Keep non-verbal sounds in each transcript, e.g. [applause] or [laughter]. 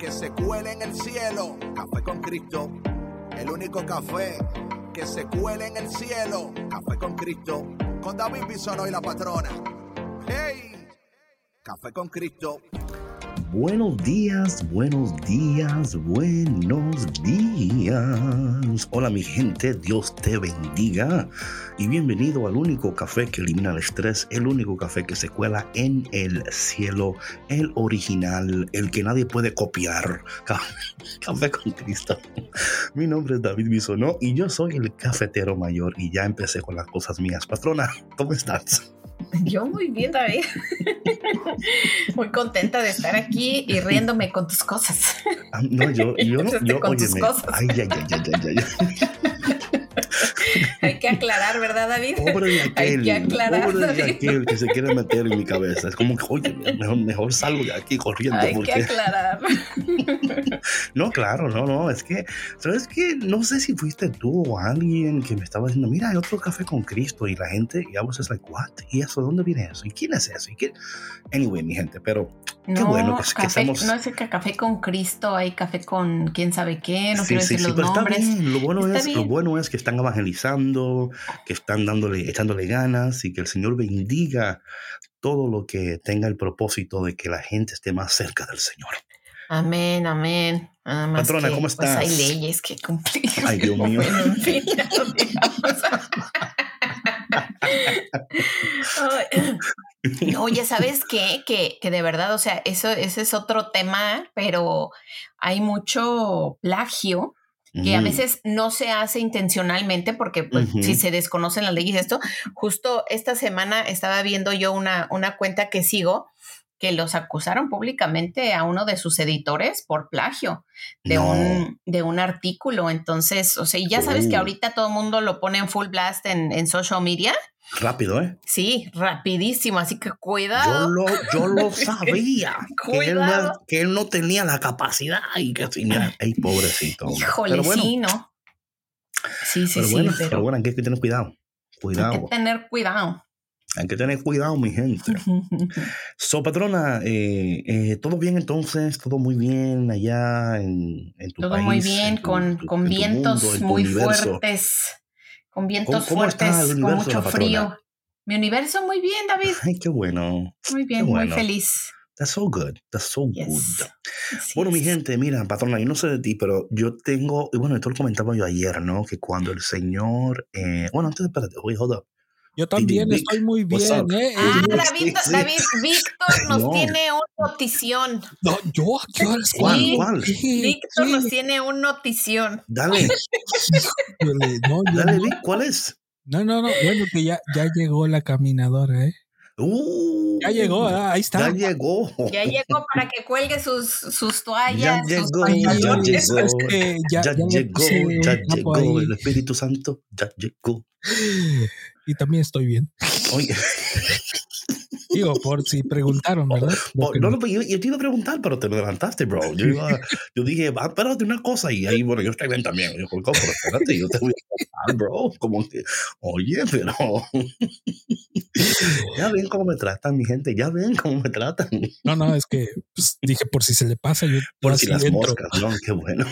que se cuele en el cielo. Café con Cristo. El único café que se cuele en el cielo. Café con Cristo. Con David Bisono y la patrona. ¡Hey! Café con Cristo. Buenos días, buenos días, buenos días. Hola mi gente, Dios te bendiga y bienvenido al único café que elimina el estrés, el único café que se cuela en el cielo, el original, el que nadie puede copiar. [laughs] Café con Cristo. Mi nombre es David Bisonó y yo soy el cafetero mayor y ya empecé con las cosas mías. Patrona, ¿cómo estás? [laughs] Yo muy bien, David. [laughs] Muy contenta de estar aquí y riéndome con tus cosas. Ah, no, yo, yo, [laughs] yo, con tus cosas. Ay, ay, ay, ay, ay, ay. [laughs] Hay que aclarar, ¿verdad, David? Pobre de aquel, Hay que aclarar, pobre de aquel que se quiere meter en mi cabeza. Es como que, oye, mejor, mejor salgo de aquí corriendo. Hay porque... que aclarar. [laughs] No, claro, no, no, es que, ¿sabes qué? No sé si fuiste tú o alguien que me estaba diciendo, mira, hay otro café con Cristo y la gente, y a veces like, what? ¿Y eso? ¿Dónde viene eso? ¿Y quién es eso? ¿Y qué? Anyway, mi gente, pero qué No, bueno que, que café, estamos... no es el que café con Cristo, hay café con quién sabe qué, no sí, quiero sí, decir sí, los pero está nombres. bien. Lo bueno, Está es, lo bien. bueno es que están evangelizando, que están dándole, echándole ganas y que el Señor bendiga todo lo que tenga el propósito de que la gente esté más cerca del Señor. Amén, amén. Nada más Patrona, que, ¿cómo Pues hay estás? leyes que cumplir. [laughs] Ay, Dios mío. Bueno, en fin, ya. [laughs] Oye, ¿sabes qué? Que, que de verdad, o sea, eso, ese es otro tema, pero hay mucho plagio que a Mm, veces no se hace intencionalmente porque pues, si se desconocen las leyes esto, justo esta semana estaba viendo yo una, una cuenta que sigo que los acusaron públicamente a uno de sus editores por plagio de, no. un, de un artículo. Entonces, o sea, y ya sabes que Oh. ahorita todo el mundo lo pone en full blast en, en social media. Rápido, ¿eh? Sí, rapidísimo. Así que Yo cuidado. lo, yo lo [laughs] sabía. que, él no, Cuidado. que él no tenía la capacidad y que mira, ay, pobrecito. hombre. Híjole, pero bueno, sí, ¿no? Sí, sí, pero sí, bueno, pero, pero bueno, hay que tener cuidado. hay Cuidado. que tener cuidado. Hay que tener cuidado, mi gente. [laughs] So, patrona, eh, eh, ¿todo bien entonces? ¿Todo muy bien allá en, en tu Todo país? muy bien, tu- con, tu- con vientos mundo, muy fuertes, con vientos ¿Cómo- cómo está fuertes, el con mucho frío. Mi universo muy bien, David. Ay, qué bueno. Muy bien, bueno. muy feliz. That's so good. That's so Yes. good. Así Bueno, mi gente, mira, patrona, yo no sé de ti, pero yo tengo, y bueno, esto lo comentaba yo ayer, ¿no? Que cuando el Señor, eh, bueno, antes, espérate, wait, hold up. Yo también Vic, estoy muy bien? ¿eh? Ah, David. David, Víctor nos No. tiene una notición. No, yo, ¿qué horas? ¿Cuál? Sí. ¿Cuál? Sí, Víctor sí. nos tiene una notición. Dale, No, yo dale. Vic, ¿cuál es? no, no, no, bueno, que ya, ya llegó la caminadora, ¿eh? Uh, Ya llegó, ¿ah? ahí Ya está. llegó. Ya llegó para que cuelgue sus, sus Ya toallas, sus llegó, ya pantalones. llegó. Es que ya, Ya, ya le llegó, ya llegó ahí. el Espíritu Santo, ya llegó. Y también estoy bien. Oye, [laughs] Digo, por si preguntaron, [laughs] ¿verdad? Oh, no, no. yo, yo te iba a preguntar, pero te me adelantaste, bro. Yo, iba- yo dije, ah, espérate una cosa, y ahí, bueno, yo estoy bien también. Yo, "Colco, pero espérate, yo te voy a contar, bro. Como que, oye, pero. [laughs] ya ven cómo me tratan, mi gente, ya ven cómo me tratan. No, no, es que pues, dije, por si se le pasa, yo Por si las entro, moscas, ¿no? Qué bueno.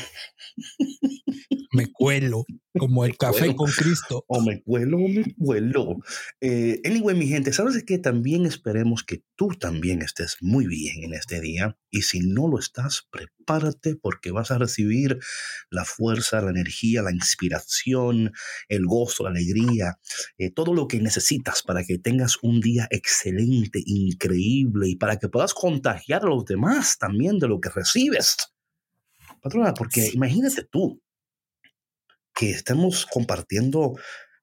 me cuelo, como el café cuelo. con Cristo. O me cuelo o me cuelo. Eh, anyway, mi gente, ¿sabes que También esperemos que tú también estés muy bien en este día. Y si no lo estás, prepárate porque vas a recibir la fuerza, la energía, la inspiración, el gozo, la alegría, eh, todo lo que necesitas para que tengas un día excelente, increíble y para que puedas contagiar a los demás también de lo que recibes. Patrona, porque Sí, imagínate tú que estemos compartiendo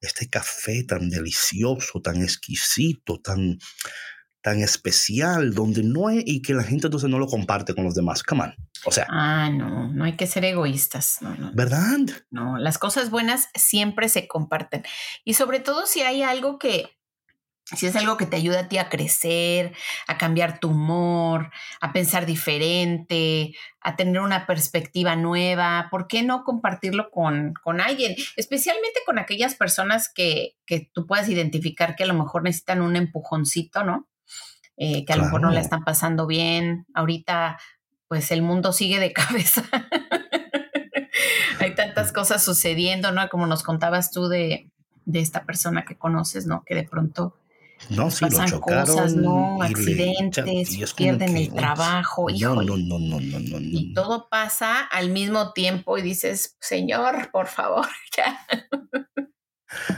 este café tan delicioso, tan exquisito, tan, tan especial, donde no hay, y que la gente entonces no lo comparte con los demás. Come on. O sea. Ah, no, no hay que ser egoístas. No, no, ¿Verdad? No, las cosas buenas siempre se comparten. Y sobre todo si hay algo que, si es algo que te ayuda a ti a crecer, a cambiar tu humor, a pensar diferente, a tener una perspectiva nueva, ¿por qué no compartirlo con, con alguien? Especialmente con aquellas personas que, que, tú puedas identificar que a lo mejor necesitan un empujoncito, ¿no? Eh, que a lo mejor no la están pasando bien. Ahorita, pues el mundo sigue de [laughs] cabeza. Hay tantas cosas sucediendo, ¿no? Como nos contabas tú de, de esta persona que conoces, ¿no? Que de pronto no, sí, pasan lo chocaron. cosas, ¿no? le- Accidentes, pierden que, el trabajo, No, no, no, no, no, no, Y todo pasa al mismo tiempo y dices, Señor, por favor, [laughs] ya.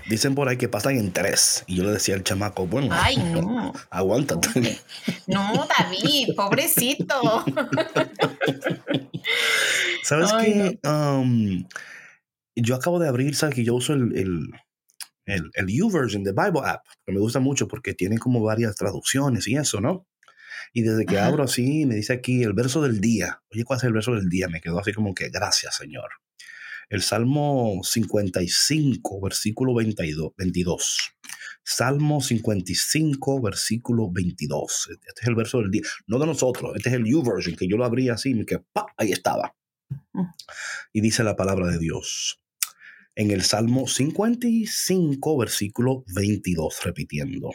Dicen por ahí que pasan en tres. Y yo le decía al chamaco, bueno, Ay, no. [laughs] aguántate. No, David, pobrecito. [laughs] ¿Sabes qué? Um, yo acabo de abrir, ¿sabes? Que yo uso el, el, el, el YouVersion de Bible App, que me gusta mucho porque tiene como varias traducciones y eso, ¿no? Y desde que Ajá. abro así, me dice aquí el verso del día. Oye, ¿cuál es el verso del día? Me quedó así como que, gracias, Señor. El Salmo 55, versículo 22. 22. Salmo 55, versículo 22. Este es el verso del día. No de nosotros, este es el YouVersion, que yo lo abrí así, y me quedé, ¡pa! ahí estaba. Y dice la palabra de Dios. En el Salmo 55, versículo 22, repitiendo.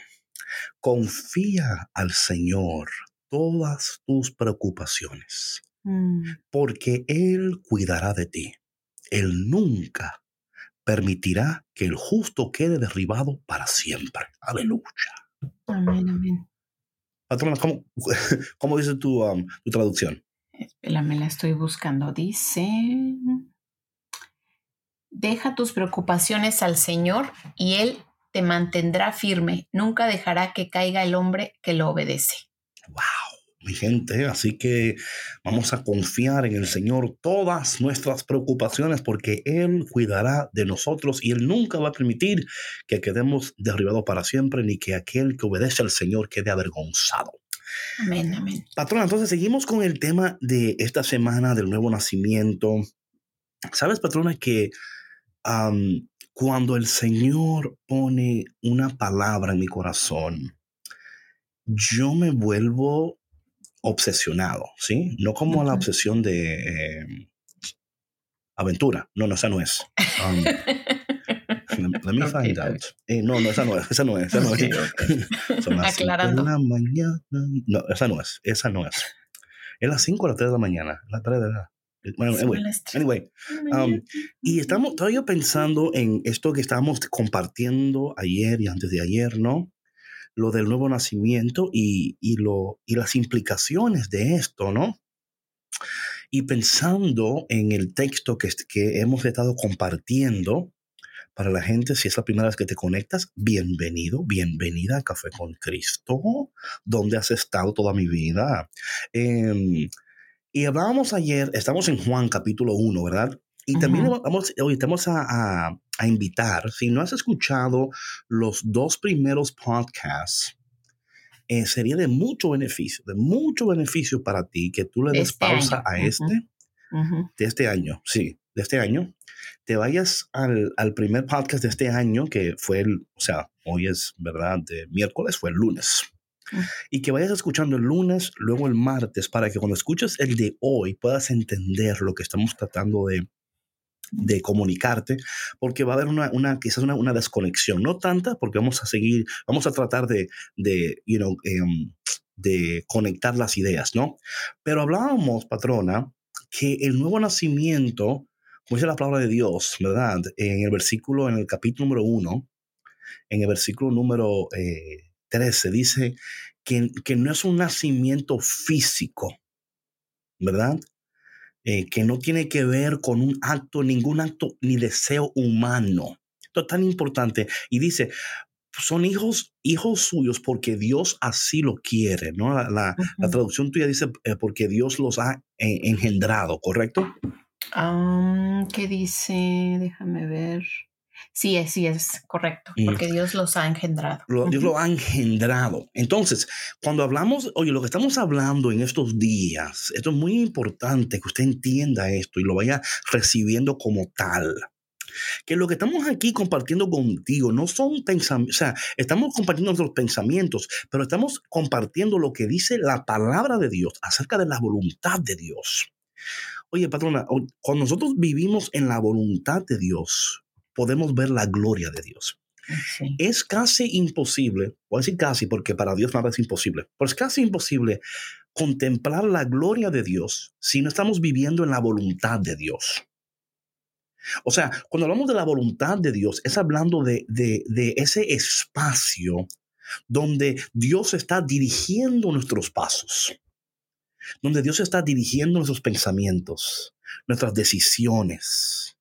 Confía al Señor todas tus preocupaciones, Mm, porque Él cuidará de ti. Él nunca permitirá que el justo quede derribado para siempre. Aleluya. Amén, amén. Patrona, ¿cómo, cómo dice tu, um, tu traducción? Espera, me la estoy buscando. Dice, deja tus preocupaciones al Señor y Él te mantendrá firme. Nunca dejará que caiga el hombre que lo obedece. mi gente. Así que vamos a confiar en el Señor todas nuestras preocupaciones porque Él cuidará de nosotros y Él nunca va a permitir que quedemos derribados para siempre ni que aquel que obedece al Señor quede avergonzado. Amén, amén. Patrona, entonces seguimos con el tema de esta semana del nuevo nacimiento. ¿Sabes, patrona, que am, cuando el Señor pone una palabra en mi corazón, yo me vuelvo obsesionado, ¿sí? No como la Ujú. obsesión de eh, aventura. No, no, esa no es. Um, let, let me find está out. Eh, no, no, esa no es, esa no es, esa no es. Ok, ok. [laughs] Son las de la mañana. No, esa no es, esa no es. Es las 5 o las 3 de la mañana. Las 3 de la... Bueno, anyway, anyway, um, y estamos todavía pensando en esto que estábamos compartiendo ayer y antes de ayer, ¿no? Lo del nuevo nacimiento y, y, lo, y las implicaciones de esto, ¿no? Y pensando en el texto que, que hemos estado compartiendo para la gente, si es la primera vez que te conectas, bienvenido, bienvenida a Café con Cristo, donde has estado toda mi vida. Em, y hablábamos ayer, estamos en Juan capítulo 1, ¿verdad? Y también vamos, hoy te vamos a, a- a invitar, si no has escuchado los dos primeros podcasts, eh, sería de mucho beneficio, de mucho beneficio para ti que tú le De des este pausa año, a este, de este año, sí, de este año, te vayas al, al primer podcast de este año, que fue el, o sea, hoy es, ¿verdad? De miércoles, fue el lunes. Y que vayas escuchando el lunes, luego el martes, para que cuando escuches el de hoy puedas entender lo que estamos tratando de, de comunicarte, porque va a haber una, una quizás una, una desconexión, no tanta, porque vamos a seguir, vamos a tratar de, de you know, em, de conectar las ideas, ¿no? Pero hablábamos, patrona, que el nuevo nacimiento, como dice la palabra de Dios, ¿verdad? En el versículo, en el capítulo número uno, en el versículo número eh, 13, dice que, que no es un nacimiento físico, ¿verdad? Eh, que no tiene que ver con un acto, ningún acto ni deseo humano. Esto es tan importante. Y dice, son hijos, hijos suyos porque Dios así lo quiere, ¿no? La, la- traducción tuya dice eh, porque Dios los ha eh, engendrado, ¿correcto? Ah, ¿Qué dice? Déjame ver. Sí, sí, es correcto, porque Dios los ha engendrado. Dios lo ha engendrado. Entonces, cuando hablamos, oye, lo que estamos hablando en estos días, esto es muy importante que usted entienda esto y lo vaya recibiendo como tal. Que lo que estamos aquí compartiendo contigo no son pensamientos, o sea, estamos compartiendo nuestros pensamientos, pero estamos compartiendo lo que dice la palabra de Dios acerca de la voluntad de Dios. Oye, patrona, cuando nosotros vivimos en la voluntad de Dios, podemos ver la gloria de Dios. Es casi imposible, voy a decir casi porque para Dios nada es imposible, pero es casi imposible contemplar la gloria de Dios si no estamos viviendo en la voluntad de Dios. O sea, cuando hablamos de la voluntad de Dios, es hablando de, de ese espacio donde Dios está dirigiendo nuestros pasos, donde Dios está dirigiendo nuestros pensamientos, nuestras decisiones,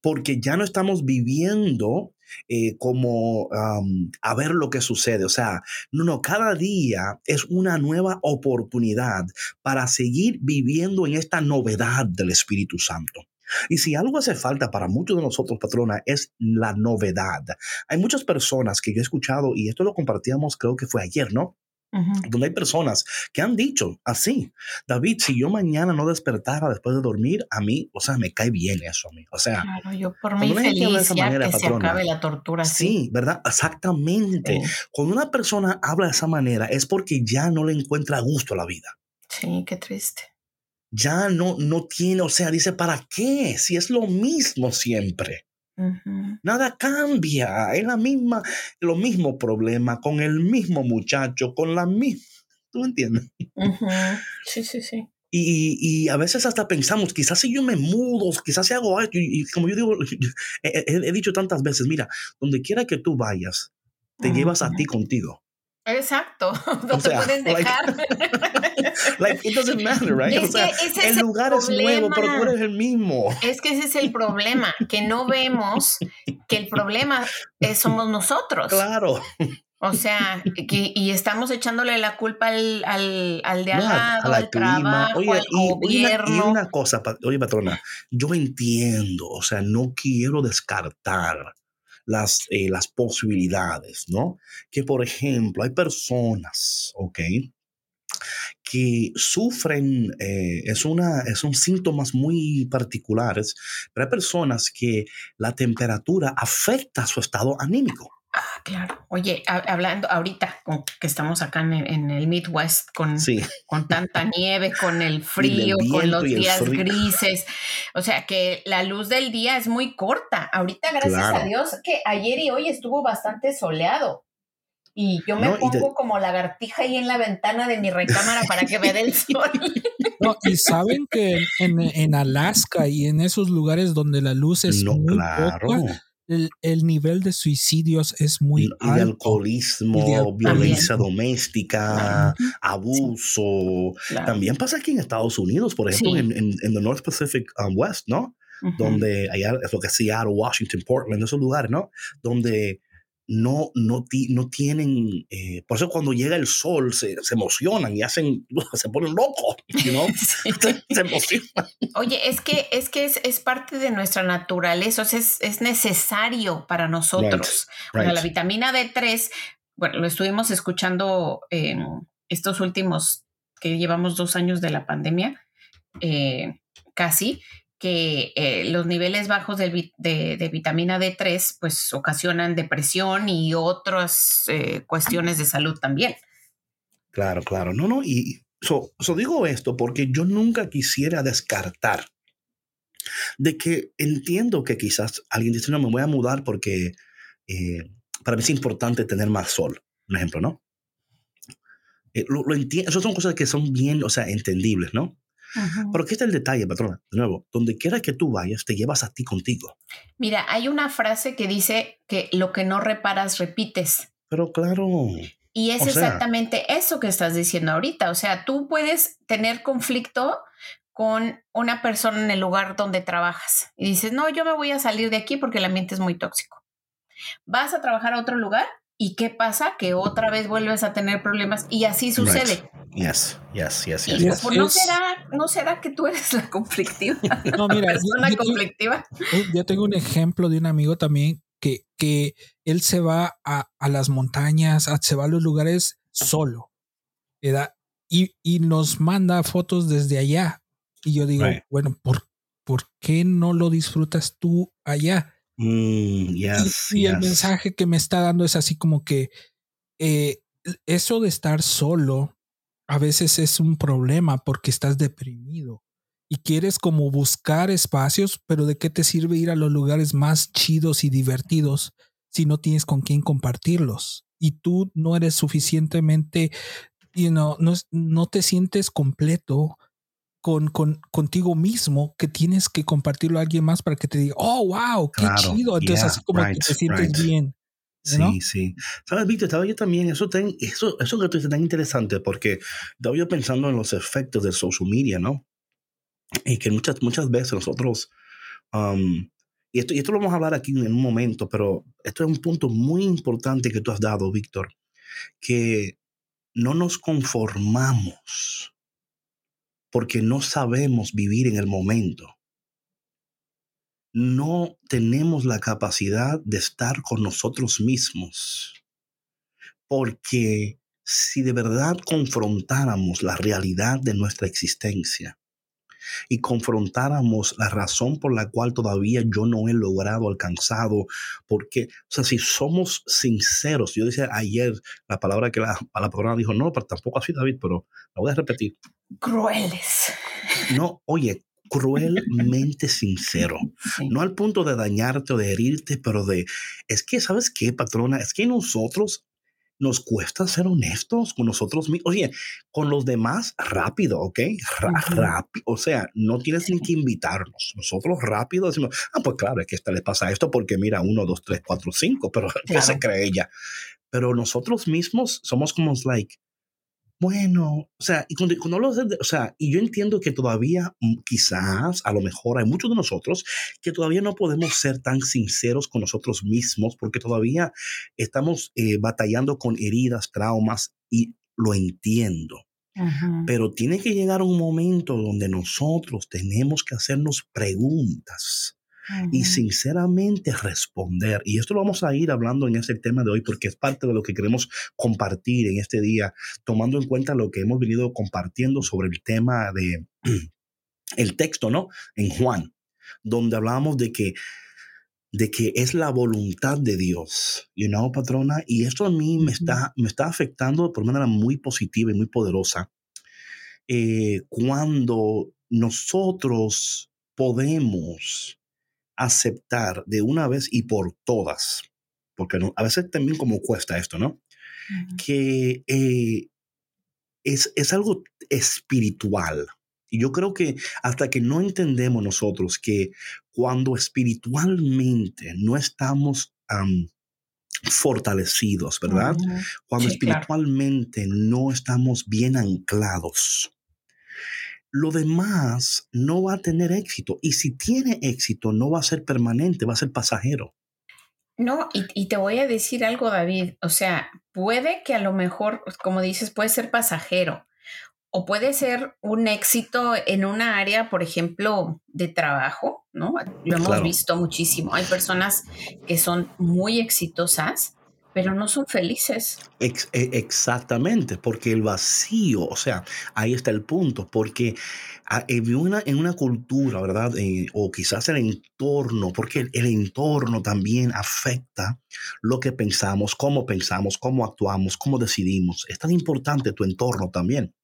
porque ya no estamos viviendo eh, como a ver lo que sucede. O sea, no, no, cada día es una nueva oportunidad para seguir viviendo en esta novedad del Espíritu Santo. Y si algo hace falta para muchos de nosotros, patrona, es la novedad. Hay muchas personas que yo he escuchado, y esto lo compartíamos creo que fue ayer, ¿no? Donde hay personas que han dicho así, David, si yo mañana no despertara después de dormir, a mí, o sea, me cae bien eso a mí. O sea, claro, yo por mí feliz ya que se acabe la tortura. Sí, ¿verdad? Exactamente. Cuando una persona habla de esa manera es porque ya no le encuentra gusto a la vida. Sí, qué triste. Ya no, no tiene, o sea, dice, ¿para qué? Si es lo mismo siempre. Nada cambia, es la misma, lo mismo problema, con el mismo muchacho, con la misma. ¿Tú entiendes? [laughs] Sí, sí, sí. Y, a veces hasta pensamos, quizás si yo me mudo, quizás si hago esto, y, como yo digo, [laughs] he, dicho tantas veces, mira, donde quiera que tú vayas, te llevas a ti contigo. Exacto, [laughs] no te pueden dejar. [laughs] Like, it doesn't matter, right? o sea, el lugar es nuevo, pero tú eres el mismo. Es que ese es el problema, que no vemos que el problema es, somos nosotros. Claro. O sea, que, y estamos echándole la culpa al, al, al de al lado, al trabajo, oye, al y, gobierno. y una cosa, oye, patrona, yo entiendo, o sea, no quiero descartar las, eh, las posibilidades, ¿no? Que, por ejemplo, hay personas, ¿ok? que sufren, eh, es, una, son síntomas muy particulares, pero hay personas que la temperatura afecta su estado anímico. Ah, claro. Oye, hablando ahorita que estamos acá en, el Midwest con, con tanta nieve, con el [laughs] frío, con los días grises, o sea que la luz del día es muy corta. Ahorita, gracias a Dios, que ayer y hoy estuvo bastante soleado. Y yo me pongo como lagartija ahí en la ventana de mi recámara para que me dé el [laughs] sol. No, y saben que en, Alaska y en esos lugares donde la luz es muy poca, el, nivel de suicidios es muy alto. Y de alcoholismo, violencia doméstica, abuso. También pasa aquí en Estados Unidos, por ejemplo, en, en, the North Pacific um, West, ¿no? Donde allá es lo que es Seattle, Washington, Portland, esos lugares, ¿no? Donde no, no, no tienen, eh, por eso cuando llega el sol se, emocionan y hacen, [laughs] se ponen locos, ¿no? [laughs] [laughs] se, emocionan. Oye, es que es, que es, parte de nuestra naturaleza, es, es necesario para nosotros. la vitamina D3, bueno, lo estuvimos escuchando en estos últimos, que llevamos dos años de la pandemia, eh, casi, que eh, los niveles bajos de, vitamina D3 pues ocasionan depresión y otras eh, cuestiones de salud también. Claro, claro. No, no, y so, digo esto porque yo nunca quisiera descartar de que entiendo que quizás alguien dice, no, me voy a mudar porque eh, para mí es importante tener más sol, un ejemplo, ¿no? lo, lo esas son cosas que son bien, o sea, entendibles, ¿no? Pero aquí está el detalle, patrona. De nuevo, donde quiera que tú vayas, te llevas a ti contigo. Mira, hay una frase que dice que lo que no reparas, repites. Pero claro. Y es exactamente eso que estás diciendo ahorita. O sea, tú puedes tener conflicto con una persona en el lugar donde trabajas y dices, no, yo me voy a salir de aquí porque el ambiente es muy tóxico. Vas a trabajar a otro lugar ¿Y qué pasa? Que otra vez vuelves a tener problemas y así sucede. Yes, yes, yes, yes. ¿no, será, ¿No será que tú eres la conflictiva? [laughs] No, mira, persona yo, conflictiva. Yo tengo un ejemplo de un amigo también que, que él se va a, a las montañas, se va a los lugares solo, ¿verdad? Y, y, nos manda fotos desde allá. Y yo digo, bueno, ¿por, ¿por qué no lo disfrutas tú allá? Mm, y, el mensaje que me está dando es así como que eh, eso de estar solo a veces es un problema porque estás deprimido y quieres como buscar espacios, pero ¿de qué te sirve ir a los lugares más chidos y divertidos si no tienes con quién compartirlos? Y tú no eres suficientemente, you know, no, no te sientes completo con, con, contigo mismo que tienes que compartirlo a alguien más para que te diga, oh, wow, qué chido. Entonces, así como que te sientes bien. Sí, sí. Sabes, Víctor, estaba yo también, eso, ten, eso, eso que tú dices tan interesante porque estaba yo pensando en los efectos de social media, ¿no? y que muchas, muchas veces nosotros, um, y, esto, y esto lo vamos a hablar aquí en un momento, pero esto es un punto muy importante que tú has dado, Víctor, que no nos conformamos porque no sabemos vivir en el momento. No tenemos la capacidad de estar con nosotros mismos. Porque si de verdad confrontáramos la realidad de nuestra existencia, y confrontáramos la razón por la cual todavía yo no he logrado alcanzado, porque, o sea, si somos sinceros, yo decía ayer la palabra que la, la persona dijo, no, pero tampoco así, David, pero la voy a repetir. Crueles. No, oye, cruelmente [laughs] sincero. No al punto de dañarte o de herirte, pero de, es que, ¿sabes qué, patrona? Es que nosotros nos cuesta ser honestos con nosotros mismos. Oye, con los demás, rápido, ¿ok? Rápido. O sea, no tienes ni que invitarnos. Nosotros rápido decimos, ah, pues claro, es que esta le pasa esto porque mira, uno, dos, tres, cuatro, cinco, pero [laughs] ¿qué se cree ella? Pero nosotros mismos somos como, like, bueno, o sea, y cuando, cuando hablo de, o sea, y yo entiendo que todavía mm, quizás, a lo mejor hay muchos de nosotros que todavía no podemos ser tan sinceros con nosotros mismos porque todavía estamos eh, batallando con heridas, traumas y lo entiendo. Pero tiene que llegar un momento donde nosotros tenemos que hacernos preguntas y sinceramente responder. Y esto lo vamos a ir hablando en ese tema de hoy porque es parte de lo que queremos compartir en este día, tomando en cuenta lo que hemos venido compartiendo sobre el tema de [clears throat] el texto, ¿no? En Juan, donde hablábamos de que de que es la voluntad de Dios, you know, patrona, y esto a mí me está, me está afectando por una manera muy positiva y muy poderosa. Eh, cuando nosotros podemos aceptar de una vez y por todas, porque a veces también como cuesta esto, ¿no? Que eh, es, es algo espiritual. Y yo creo que hasta que no entendemos nosotros que cuando espiritualmente no estamos fortalecidos, ¿verdad? Cuando espiritualmente no estamos bien anclados, lo demás no va a tener éxito. Y si tiene éxito, no va a ser permanente, va a ser pasajero. No, y, te voy a decir algo, David. O sea, puede que a lo mejor, pues, como dices, puede ser pasajero o puede ser un éxito en una área, por ejemplo, de trabajo, ¿no? Lo hemos visto muchísimo. Hay personas que son muy exitosas, pero no son felices. E, exactamente, porque el vacío, o sea, ahí está el punto, porque ah, en una, en una cultura, ¿verdad? Eh, o quizás el entorno, porque el, entorno también afecta lo que pensamos, cómo pensamos, cómo actuamos, cómo decidimos. Es tan importante tu entorno también.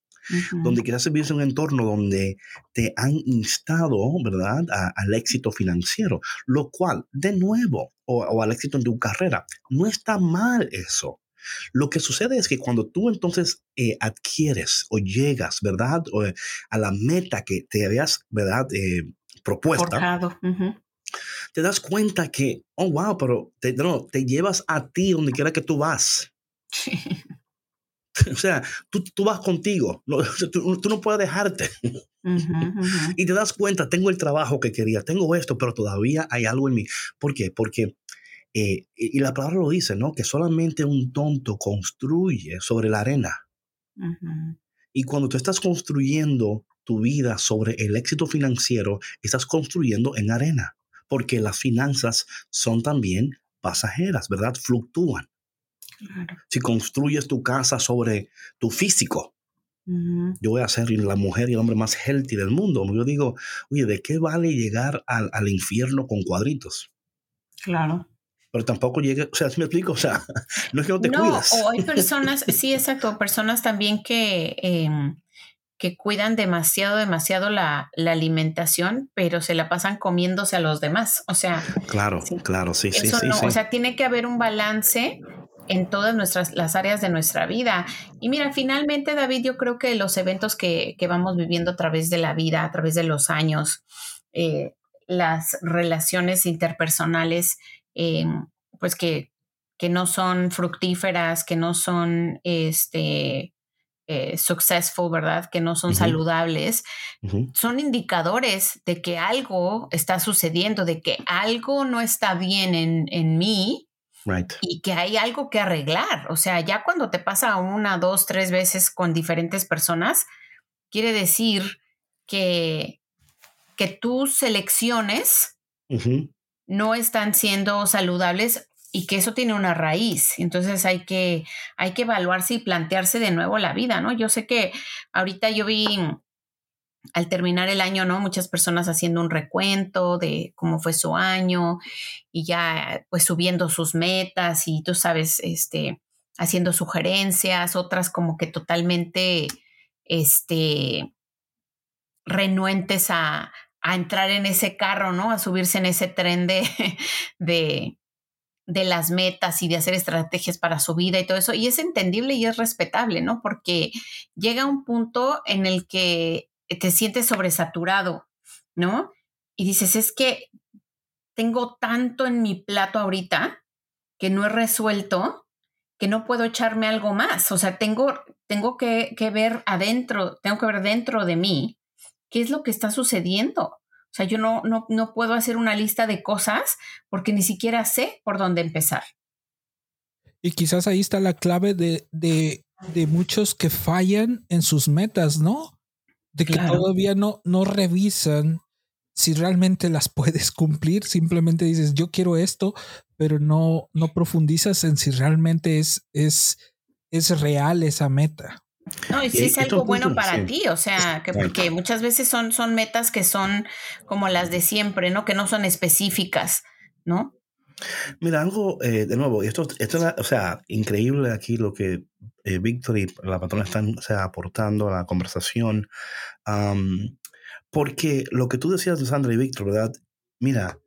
Donde quizás vives en un entorno donde te han instado, ¿verdad?, al éxito financiero, lo cual, de nuevo, o, al éxito en tu carrera. No está mal eso. Lo que sucede es que cuando tú entonces eh, adquieres o llegas, ¿verdad? Eh, a la meta que te habías, ¿verdad? Eh, propuesta. Te das cuenta que, oh, wow, pero te, no, te llevas a ti donde quiera que tú vas. [laughs] [laughs] O sea, tú, tú vas contigo, [laughs] tú, no puedes dejarte. [laughs] Y te das cuenta, tengo el trabajo que quería, tengo esto, pero todavía hay algo en mí. ¿Por qué? Porque, eh, y la palabra lo dice, ¿no? Que solamente un tonto construye sobre la arena. Y cuando tú estás construyendo tu vida sobre el éxito financiero, estás construyendo en arena, porque las finanzas son también pasajeras, ¿verdad? Fluctúan. Si construyes tu casa sobre tu físico, yo voy a ser la mujer y el hombre más healthy del mundo. Yo digo, oye, ¿de qué vale llegar al, al infierno con cuadritos? Claro pero tampoco llegue, o sea, si me explico, o sea, [laughs] no es que no te no, O hay [laughs] personas, sí, exacto, personas también que, em, que cuidan demasiado, demasiado la, la, alimentación, pero se la pasan comiéndose a los demás. O sea. Claro, claro, sí, sí, sí, O sea, tiene que haber un balance en todas nuestras las áreas de nuestra vida. Y mira, finalmente, David, yo creo que los eventos que, que vamos viviendo a través de la vida, a través de los años, eh, las relaciones interpersonales, Em, pues que, que, no son fructíferas, que no son este, eh, successful, ¿verdad? Que no son saludables, son indicadores de que algo está sucediendo, de que algo no está bien en, en mí. Y que hay algo que arreglar. O sea, ya cuando te pasa una, dos, tres veces con diferentes personas, quiere decir que, que tus elecciones no están siendo saludables y que eso tiene una raíz. Entonces hay que, hay que evaluarse y plantearse de nuevo la vida, ¿no? Yo sé que ahorita yo vi al terminar el año, ¿no? Muchas personas haciendo un recuento de cómo fue su año y ya pues subiendo sus metas y tú sabes, este, haciendo sugerencias, otras como que totalmente, este, renuentes a, a entrar en ese carro, ¿no? A subirse en ese tren de, [laughs] de, de las metas y de hacer estrategias para su vida y todo eso. Y es entendible y es respetable, ¿no? Porque llega un punto en el que te sientes sobresaturado, ¿no? Y dices, es que tengo tanto en mi plato ahorita que no he resuelto que no puedo echarme algo más. O sea, tengo, tengo que, que ver adentro, tengo que ver dentro de mí qué es lo que está sucediendo. O sea, yo no, no, no puedo hacer una lista de cosas porque ni siquiera sé por dónde empezar. Y quizás ahí está la clave de, de, de muchos que fallan en sus metas, ¿no? De que todavía no, no revisan si realmente las [laughs] puedes cumplir. Simplemente dices, yo quiero esto, pero no, no profundizas en si realmente es, es, es real esa meta. No, y si es algo bueno para ti, o sea, que porque muchas veces son, son metas que son como las de siempre, ¿no? Que no son específicas, ¿no? Mira, algo, eh, de nuevo, esto, esto es, o sea, increíble aquí lo que eh, Víctor y la patrona están sea, aportando a la conversación. porque lo que tú decías, Sandra y Víctor, ¿verdad? Mira,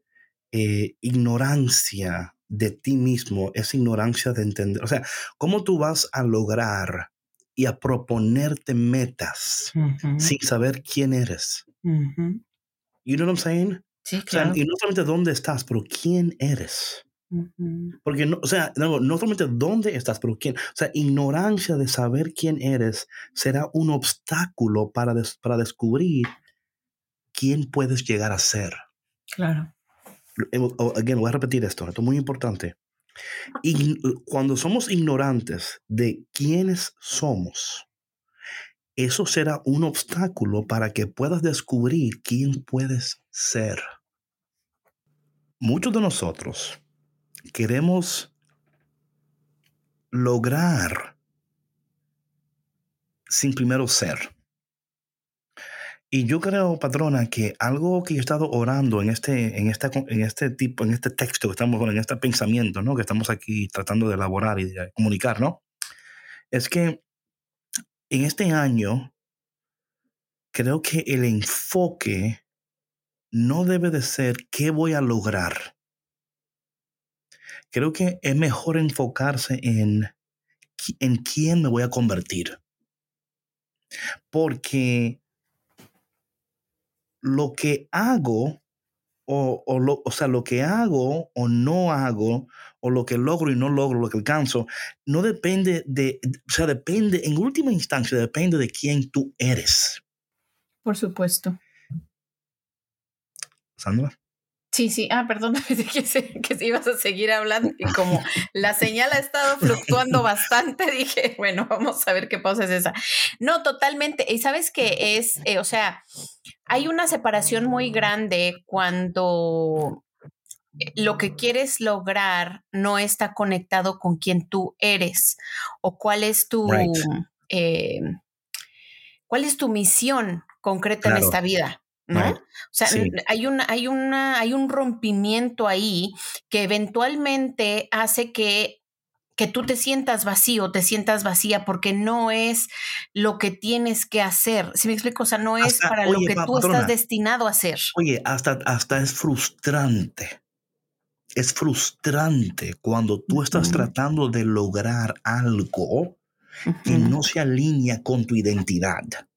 eh, ignorancia de ti mismo es ignorancia de entender. O sea, ¿cómo tú vas a lograr y a proponerte metas sin saber quién eres. You know what I'm saying? Sí, claro. y no solamente dónde estás, pero quién eres. Porque, no, o sea, no, no, solamente dónde estás, pero quién. O sea, ignorancia de saber quién eres será un obstáculo para, para descubrir quién puedes llegar a ser. Claro. Again, voy a repetir esto, esto es muy importante. Y cuando somos ignorantes de quiénes somos, eso será un obstáculo para que puedas descubrir quién puedes ser. Muchos de nosotros queremos lograr sin primero ser. Y yo creo, patrona, que algo que he estado orando en este, en esta, en este tipo, en este texto que estamos, en este pensamiento, ¿no? Que estamos aquí tratando de elaborar y de comunicar, ¿no? Es que en este año creo que el enfoque no debe de ser qué voy a lograr. Creo que es mejor enfocarse en, en quién me voy a convertir. Porque lo que hago, o, o, lo, o sea, lo que hago o no hago, o lo que logro y no logro, lo que alcanzo, no depende de, o sea, depende, en última instancia, depende de quién tú eres. Por supuesto. Sandra. Sí, sí, ah, perdón, [laughs] que, que si ibas a seguir hablando y como la señal ha estado fluctuando bastante, dije, bueno, vamos a ver qué pausa es esa. No, totalmente. Y sabes que es, eh, o sea, hay una separación muy grande cuando lo que quieres lograr no está conectado con quien tú eres o cuál es tu, eh, cuál es tu misión concreta en esta vida. ¿No? O sea, hay, una, hay, una, hay un rompimiento ahí que eventualmente hace que que tú te sientas vacío, te sientas vacía porque no es lo que tienes que hacer. Si me explico, o sea, no es para lo que tú estás destinado a hacer. Oye, hasta, hasta es frustrante. Es frustrante cuando tú estás tratando de lograr algo que no se alinea con tu identidad.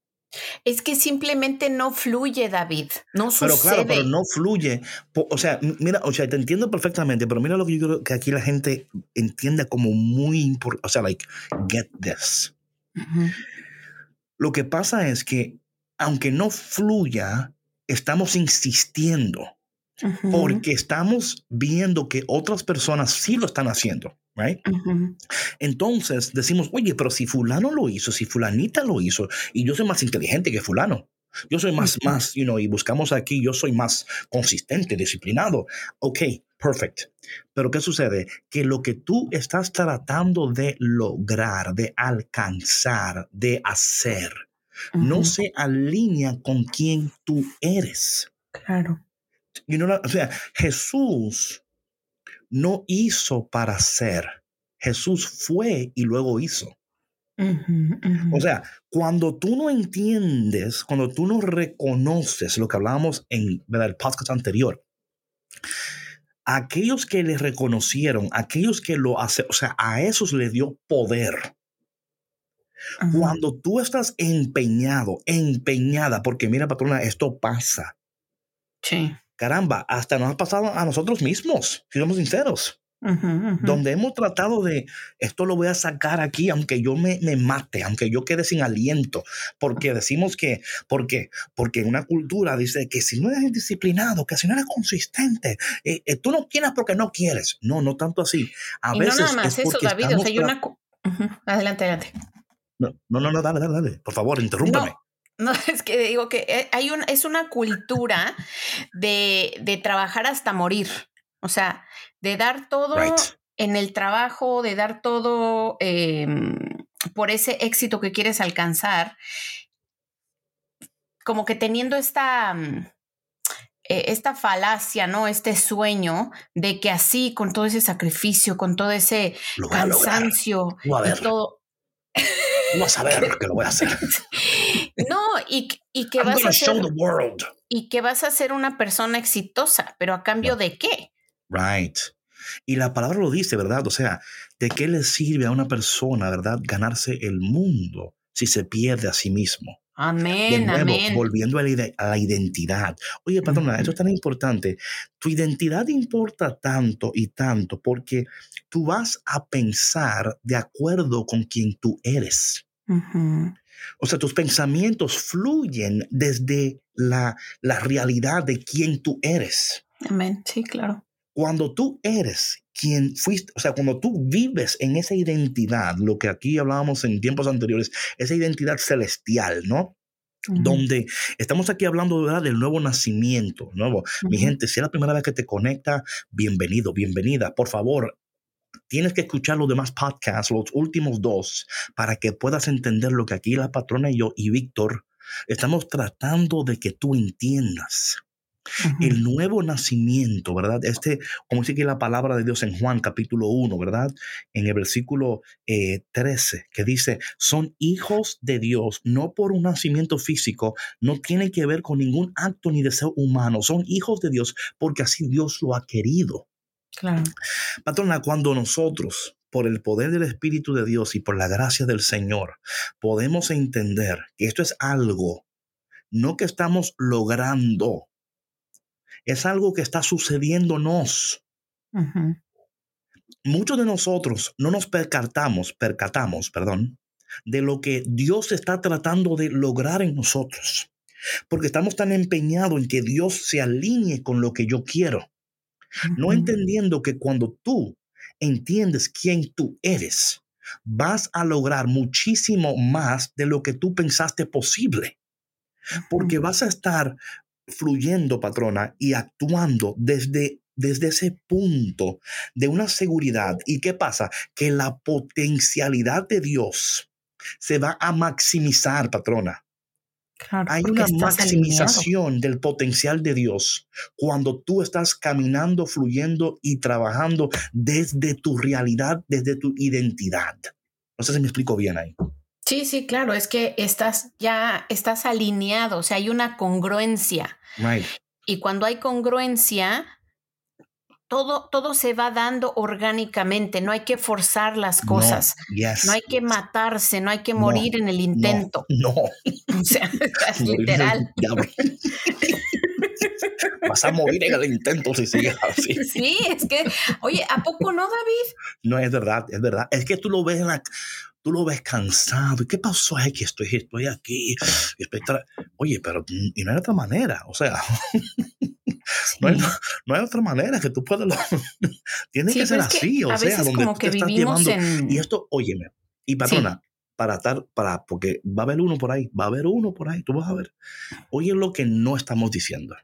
Es que simplemente no fluye, David. No sucede. Pero claro, pero no fluye. O sea, mira, o sea, te entiendo perfectamente, pero mira lo que yo creo que aquí la gente entiende como muy importante. O sea, like, get this. Lo que pasa es que, aunque no fluya, estamos insistiendo. Porque estamos viendo que otras personas sí lo están haciendo. Right? Entonces decimos, oye, pero si fulano lo hizo, si fulanita lo hizo, y yo soy más inteligente que fulano, yo soy más, más, you know, y buscamos aquí, yo soy más consistente, disciplinado. Ok, perfect. Pero ¿qué sucede? Que lo que tú estás tratando de lograr, de alcanzar, de hacer, no se alinea con quien tú eres. Claro. You know, o sea, Jesús no hizo para ser. Jesús fue y luego hizo. O sea, cuando tú no entiendes, cuando tú no reconoces lo que hablábamos en el podcast anterior, aquellos que le reconocieron, aquellos que lo hacen, o sea, a esos le dio poder. Cuando tú estás empeñado, empeñada, porque mira, patrona, esto pasa. Sí caramba, hasta nos ha pasado a nosotros mismos, si somos sinceros. Donde hemos tratado de, esto lo voy a sacar aquí, aunque yo me, me, mate, aunque yo quede sin aliento, porque decimos que, ¿por qué? Porque una cultura dice que si no eres disciplinado, que si no eres consistente, eh, eh, tú no quieres porque no quieres. No, no tanto así. A veces no nada más eso, David, o sea, hay una... Adelante, adelante. No, no, no, dale, dale, dale. Por favor, interrúmpame. No, [laughs] es que digo que eh, hay un, es una cultura de, de trabajar hasta morir. O sea, de dar todo en el trabajo, de dar todo em, por ese éxito que quieres alcanzar, como que teniendo esta, mm, e, esta falacia, ¿no? Este sueño de que así, con todo ese sacrificio, con todo ese cansancio y todo, [laughs] no saber que lo voy a hacer. [laughs] No, y, que vas a ser. Y que vas a ser una persona exitosa, pero a cambio de qué? Right. Y la palabra lo dice, ¿verdad? O sea, ¿de qué le sirve a una persona, ¿verdad? Ganarse el mundo si se pierde a sí mismo. Amén, amén. Volviendo a la, identidad. Oye, patrona, eso es tan importante. Tu identidad importa tanto y tanto porque tú vas a pensar de acuerdo con quien tú eres. O sea, tus pensamientos fluyen desde la, la realidad de quién tú eres. Amén, sí, claro. Cuando tú eres quien fuiste, o sea, cuando tú vives en esa identidad, lo que aquí hablábamos en tiempos anteriores, esa identidad celestial, ¿no? Donde estamos aquí hablando ¿verdad? del nuevo nacimiento, nuevo. Mi gente, si es la primera vez que te conecta, bienvenido, bienvenida. Por favor, tienes que escuchar los demás podcasts, los últimos dos, para que puedas entender lo que aquí la patrona y yo y Víctor estamos tratando de que tú entiendas. El nuevo nacimiento, ¿verdad? Este, como dice aquí la palabra de Dios en Juan capítulo 1, ¿verdad? En el versículo 13, eh, que dice, son hijos de Dios, no por un nacimiento físico, no tiene que ver con ningún acto ni deseo humano, son hijos de Dios porque así Dios lo ha querido. Claro. Patrona, cuando nosotros por el poder del Espíritu de Dios y por la gracia del Señor, podemos entender que esto es algo, no que estamos logrando, es algo que está sucediéndonos. Muchos de nosotros no nos percatamos, percatamos, perdón, de lo que Dios está tratando de lograr en nosotros. Porque estamos tan empeñados en que Dios se alinee con lo que yo quiero. No entendiendo que cuando tú entiendes quién tú eres, vas a lograr muchísimo más de lo que tú pensaste posible. Porque vas a estar fluyendo, patrona, y actuando desde desde ese punto de una seguridad. ¿Y qué pasa? Que la potencialidad de Dios se va a maximizar, patrona. Hay una maximización del potencial de Dios cuando tú estás caminando, fluyendo y trabajando desde tu realidad, desde tu identidad. No sé si me explico bien ahí. Sí, sí, claro, es que estás ya, estás alineado, o sea, hay una congruencia. Right. Y cuando hay congruencia, todo, todo se va dando orgánicamente, no hay que forzar las cosas, no, hay que matarse, no hay que morir en el intento. [laughs] No. [laughs] O sea, [laughs] literal. Vas a morir en el intento si sigues así. Sí, es que, oye, ¿a poco no, David? No, es verdad, es verdad. Es que tú lo ves en la, tú lo ves cansado. ¿Qué pasó? Ay, que estoy, estoy aquí. Oye, pero y no hay otra manera. O sea, no, hay, otra manera que tú puedas. [laughs] Tiene que ser así. o sea, donde tú te estás llevando. Y esto, óyeme, y patrona, para estar, para, porque va a haber uno por ahí, va a haber uno por ahí, tú vas a ver. Oye, lo que no estamos diciendo.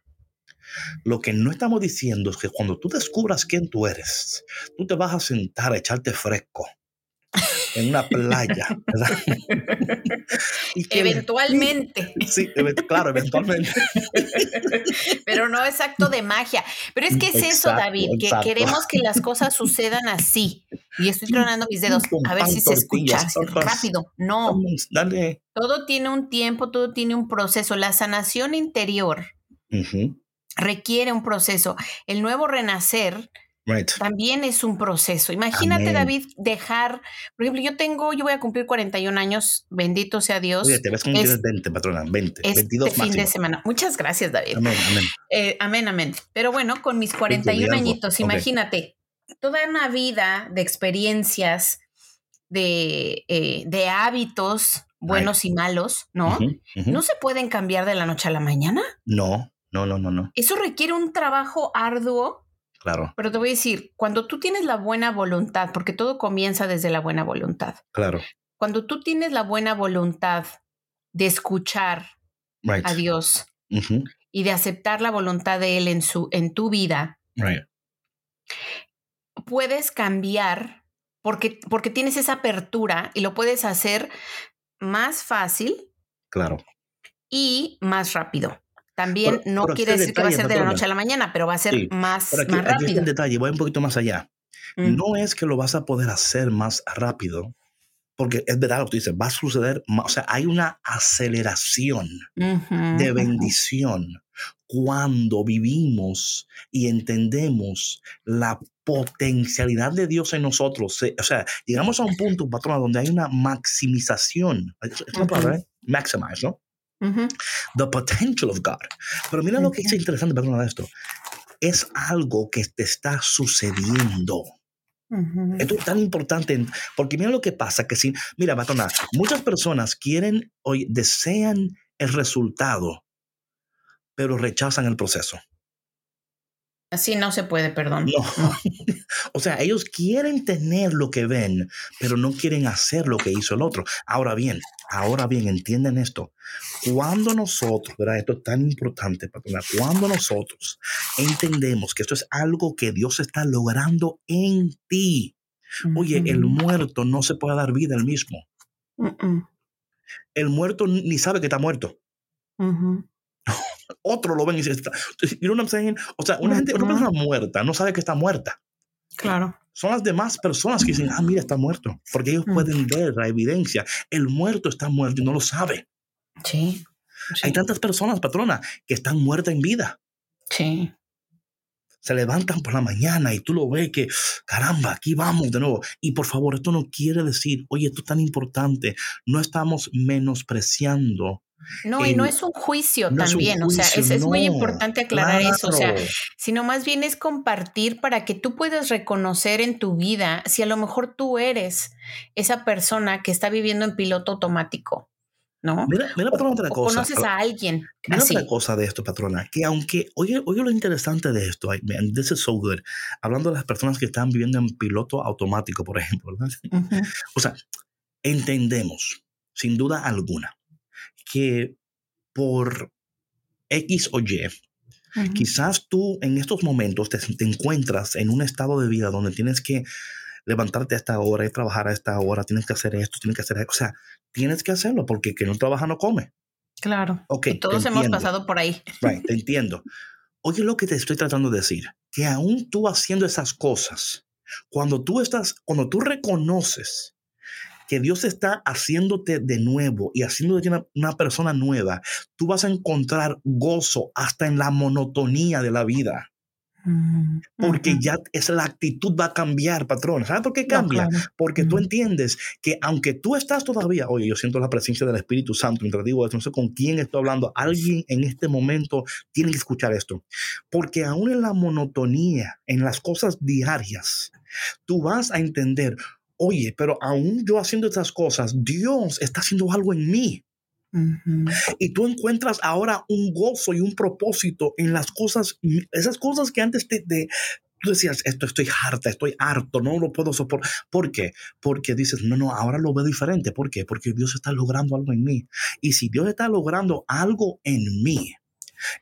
Lo que no estamos diciendo es que cuando tú descubras quién tú eres, tú te vas a sentar a echarte fresco en una playa, ¿verdad? [laughs] eventualmente. sí, claro, eventualmente. [laughs] Pero no es acto de magia. Pero es que es eso, David, que queremos que las cosas sucedan así. Y estoy tronando mis dedos a ver si se escucha rápido. No. dale. Todo tiene un tiempo, todo tiene un proceso. La sanación interior requiere un proceso. El nuevo renacer también es un proceso. Imagínate, David, dejar, por ejemplo, yo tengo, yo voy a cumplir 41 años, bendito sea Dios. Oye, te ves como tienes 20, patrona, 20, este 22 fin de semana. Muchas gracias, David. Amén, amén. Eh, amén, amén. Pero bueno, con mis 41 añitos, imagínate, toda una vida de experiencias, de, eh, de hábitos buenos y malos, ¿no? ¿No se pueden cambiar de la noche a la mañana? No, no, no, no, no. Eso requiere un trabajo arduo Claro. Pero te voy a decir, cuando tú tienes la buena voluntad, porque todo comienza desde la buena voluntad. Claro. Cuando tú tienes la buena voluntad de escuchar a Dios y de aceptar la voluntad de Él en, su, en tu vida, puedes cambiar porque, porque tienes esa apertura y lo puedes hacer más fácil. Claro. Y más rápido. También no quiere decir que va a ser de la noche a la mañana, pero va a ser más, más rápido. un detalle, voy un poquito más allá. Mm. No es que lo vas a poder hacer más rápido, porque es verdad lo que tú dices, va a suceder, o sea, hay una aceleración de bendición cuando vivimos y entendemos la potencialidad de Dios en nosotros. O sea, llegamos a un punto, patrona, donde hay una maximización. Es una palabra, ¿eh? Maximize, ¿no? The potential of God. Pero mira lo que es interesante, perdón, de esto. Es algo que te está sucediendo. Esto es tan importante porque mira lo que pasa, que si, mira, patrona, muchas personas quieren, hoy desean el resultado, pero rechazan el proceso. Así no se puede, perdón. No. [laughs] o sea, ellos quieren tener lo que ven, pero no quieren hacer lo que hizo el otro. Ahora bien, ahora bien, entienden esto. Cuando nosotros, ¿verdad? Esto es tan importante, patrona. Cuando nosotros entendemos que esto es algo que Dios está logrando en ti. Oye, el muerto no se puede dar vida el mismo. El muerto ni sabe que está muerto otro lo ven y dice, you know what I'm saying? O sea, una, gente, una persona muerta no sabe que está muerta. Claro. Son las demás personas que dicen, ah, mira, está muerto. Porque ellos mm. pueden ver la evidencia. El muerto está muerto y no lo sabe. Sí. Hay tantas personas, patrona, que están muertas en vida. Sí. Se levantan por la mañana y tú lo ves que, caramba, aquí vamos de nuevo. Y por favor, esto no quiere decir, oye, esto es tan importante. No estamos menospreciando no, y no es un juicio también, o sea, es, muy importante aclarar eso, o sea, sino más bien es compartir para que tú puedas reconocer en tu vida si a lo mejor tú eres esa persona que está viviendo en piloto automático, ¿no? Mira, mira patrona, otra cosa. conoces a alguien. Mira otra cosa de esto, patrona, que aunque, oye, oye lo interesante de esto, this is so good, hablando de las personas que están viviendo en piloto automático, por ejemplo, O sea, entendemos, sin duda alguna, que por X o Y Quizás tú en estos momentos te, te, encuentras en un estado de vida donde tienes que levantarte a esta hora y trabajar a esta hora, tienes que hacer esto, tienes que hacer esto. O sea, tienes que hacerlo porque que no trabaja no come. Claro. Okay, y todos hemos pasado por ahí. Right, te entiendo. Oye lo que te estoy tratando de decir, que aún tú haciendo esas cosas, cuando tú estás, cuando tú reconoces que Dios está haciéndote de nuevo y haciéndote una, una, persona nueva, tú vas a encontrar gozo hasta en la monotonía de la vida. Mm, Porque ya es la actitud va a cambiar, patrón. ¿Sabes por qué cambia? Porque tú entiendes que aunque tú estás todavía, oye, yo siento la presencia del Espíritu Santo mientras digo esto, no sé con quién estoy hablando, alguien en este momento tiene que escuchar esto. Porque aún en la monotonía, en las cosas diarias, tú vas a entender, oye, pero aún yo haciendo estas cosas, Dios está haciendo algo en mí. Y tú encuentras ahora un gozo y un propósito en las cosas, esas cosas que antes te, tú decías, esto estoy harta, estoy harto, no lo puedo soportar. ¿Por qué? Porque dices, no, no, ahora lo veo diferente. ¿Por qué? Porque Dios está logrando algo en mí. Y si Dios está logrando algo en mí,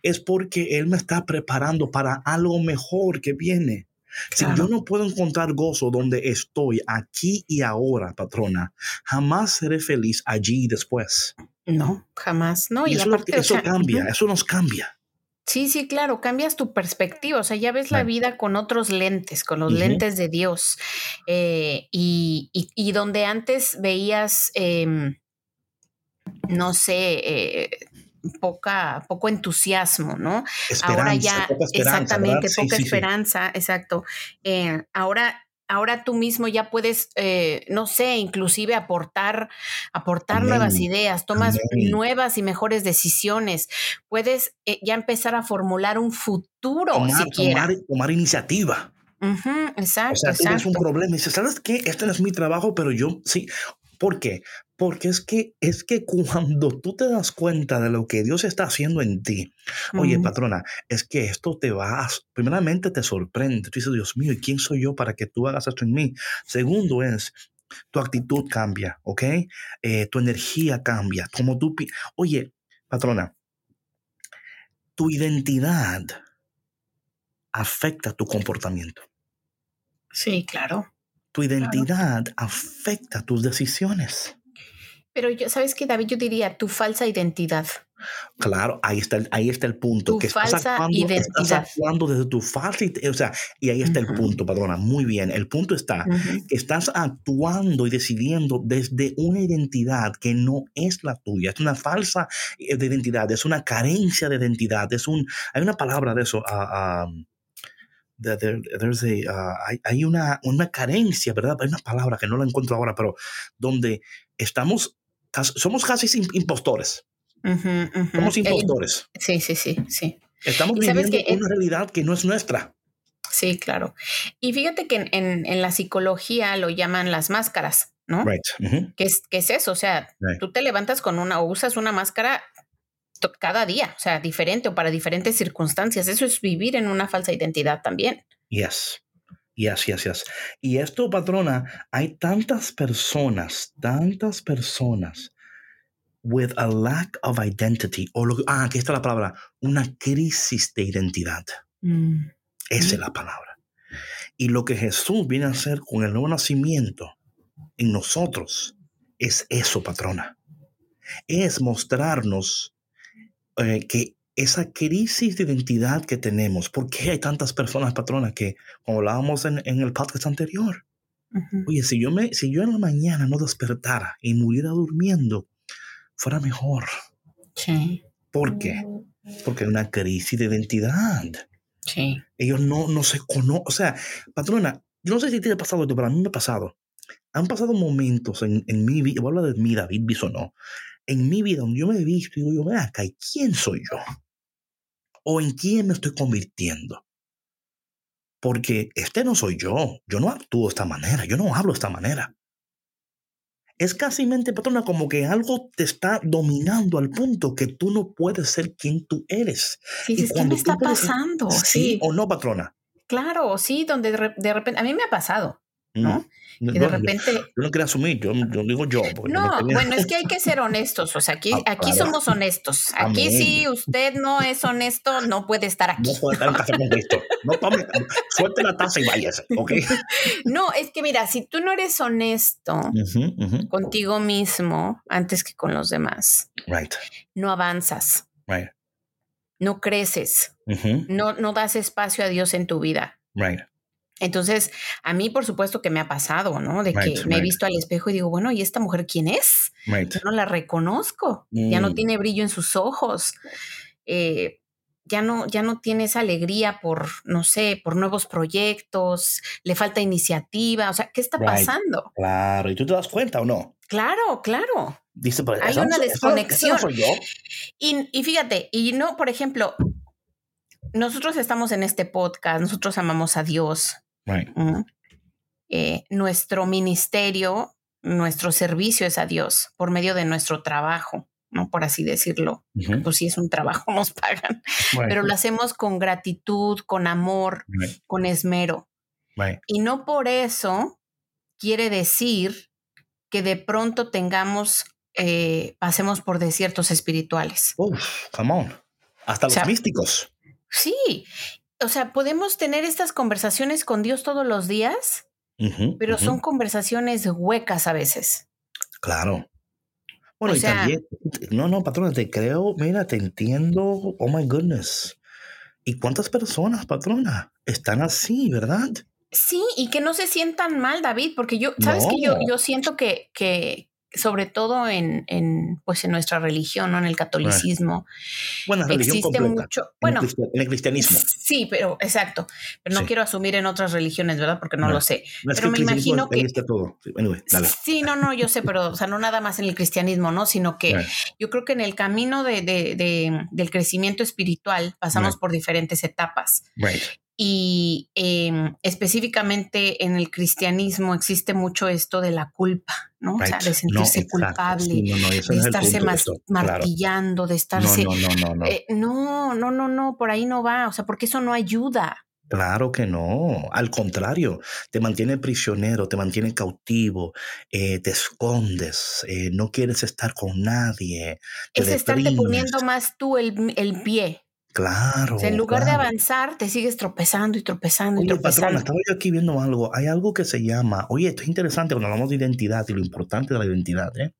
es porque Él me está preparando para algo mejor que viene. Si yo no puedo encontrar gozo donde estoy, aquí y ahora, patrona, jamás seré feliz allí y después. No, jamás. No, y, eso, eso cambia, eso nos cambia. Sí, sí, claro, cambias tu perspectiva, o sea, ya ves la vida con otros lentes, con los lentes de Dios, eh, y, y, donde antes veías, em, no sé, eh, poca, poco entusiasmo, ¿no? ahora ya, exactamente, poca esperanza, exacto. Eh, ahora ahora tú mismo ya puedes, eh, no sé, inclusive aportar, aportar nuevas ideas, tomas nuevas y mejores decisiones, puedes eh, ya empezar a formular un futuro tomar, Tomar, iniciativa. exacto. O sea, tú tienes un problema y dices, ¿sabes qué? Este no es mi trabajo, pero yo sí. ¿Por qué? Porque es que, es que cuando tú te das cuenta de lo que Dios está haciendo en ti, oye, patrona, es que esto te va, primeramente te sorprende. Tú dices, Dios mío, ¿y quién soy yo para que tú hagas esto en mí? Segundo es, tu actitud cambia, ¿ok? Eh, tu energía cambia. Como tú, oye, patrona, tu identidad afecta tu comportamiento. Sí, claro. Tu identidad afecta tus decisiones. Pero yo, ¿sabes qué, David? Yo diría tu falsa identidad. Claro, ahí está, el, ahí está el punto. Tu que falsa estás actuando, identidad. Estás actuando desde tu falsa o sea, y ahí está el punto, perdona, muy bien. El punto está que estás actuando y decidiendo desde una identidad que no es la tuya, es una falsa eh, identidad, es una carencia de identidad, es un, hay una palabra de eso, uh, Uh, hay, una, una, carencia, ¿verdad? Hay una palabra que no la encuentro ahora, pero donde estamos, somos casi impostores. Somos impostores. sí, sí, sí, sí. Estamos viviendo una realidad que no es nuestra. Sí, claro. Y fíjate que en, en, la psicología lo llaman las máscaras, ¿no? Right. ¿Qué, es, ¿Qué, es, eso? O sea, tú te levantas con una o usas una máscara cada día, o sea, diferente o para diferentes circunstancias. Eso es vivir en una falsa identidad también. Yes. Yes, yes, yes. Y esto, patrona, hay tantas personas, tantas personas with a lack of identity, o lo, ah, aquí está la palabra, una crisis de identidad. Mm. Esa es la palabra. Y lo que Jesús viene a hacer con el nuevo nacimiento en nosotros es eso, patrona. Es mostrarnos eh, que esa crisis de identidad que tenemos, ¿por qué hay tantas personas, patronas, que, como hablábamos en, en el podcast anterior, oye, si yo, me, si yo en la mañana no despertara y muriera durmiendo, fuera mejor. Sí. ¿Por qué? Porque hay una crisis de identidad. Sí. Ellos no, no se conocen. O sea, patrona, yo no sé si te ha pasado esto, pero a mí me ha pasado. Han pasado momentos en, en mi vida, voy a hablar de mí, David Bisonó, en mi vida donde yo me he visto y digo yo, ven acá, ¿y quién soy yo? ¿O en quién me estoy convirtiendo? Porque este no soy yo, yo no actúo de esta manera, yo no hablo de esta manera. Es casi mente, patrona, como que algo te está dominando al punto que tú no puedes ser quien tú eres. Sí, y ¿qué me está pasando? Sí, o no, patrona. Claro, sí, donde de repente, a mí me ha pasado. ¿No? Mm. Y de repente... Yo, no quería asumir, yo, digo yo. No, bueno, es que hay que [laughs] ser honestos, o sea, aquí, ah, aquí somos honestos. Aquí si usted no es honesto, no puede estar aquí. No puede estar en casa con Cristo. No tome, suelte la taza y váyase, ¿ok? [laughs] No, es que mira, si tú no eres honesto contigo mismo antes que con los demás, right. no avanzas. Right. No creces. no, no das espacio a Dios en tu vida. Right. Entonces, a mí, por supuesto que me ha pasado, ¿no? De que me he visto al espejo y digo, bueno, ¿y esta mujer quién es? Yo no la reconozco. Ya no mm. tiene brillo en sus ojos. Eh, ya no, ya no tiene esa alegría por, no sé, por nuevos proyectos, le falta iniciativa. O sea, ¿qué está pasando? Claro, ¿y tú te das cuenta o no? Claro, claro. Dice, pues, Hay una desconexión. Y, y fíjate, y no, por ejemplo, nosotros estamos en este podcast, nosotros amamos a Dios, eh, nuestro ministerio, nuestro servicio es a Dios por medio de nuestro trabajo, ¿no? Por así decirlo. Pues si es un trabajo, [laughs] nos pagan. Pero lo hacemos con gratitud, con amor, con esmero. Y no por eso quiere decir que de pronto tengamos, eh, pasemos por desiertos espirituales. Uf, come on. Hasta los místicos. Sí, o sea, podemos tener estas conversaciones con Dios todos los días, pero son conversaciones huecas a veces. Claro. Bueno, y también, no, no, patrona, te creo, mira, te entiendo, oh my goodness. ¿Y cuántas personas, patrona, están así, verdad? Sí, y que no se sientan mal, David, porque yo, sabes que yo, yo siento que, que, sobre todo en, en, pues en nuestra religión, ¿no? en el catolicismo. Bueno, existe mucho. Bueno, en el cristianismo. Sí, pero exacto. Pero no quiero asumir en otras religiones, ¿verdad? Porque no, lo sé. pero me imagino que. Todo. Sí, no, no, yo sé, pero o sea, no nada más en el cristianismo, ¿no? Sino que yo creo que en el camino de, de, del crecimiento espiritual pasamos por diferentes etapas. Right. Y em, específicamente en el cristianismo existe mucho esto de la culpa, ¿no? O sea, de sentirse culpable, de estarse martillando, de estarse... No, no, no, no. Eh, no, no, no, no, por ahí no va, o sea, porque eso no ayuda. Claro que no, al contrario, te mantiene prisionero, te mantiene cautivo, eh, te escondes, eh, no quieres estar con nadie. es estarte poniendo más tú el, el pie. Claro. en lugar de avanzar, te sigues tropezando y tropezando y tropezando. Patrona, estaba yo aquí viendo algo. Hay algo que se llama, oye, esto es interesante cuando hablamos de identidad y lo importante de la identidad, ¿eh?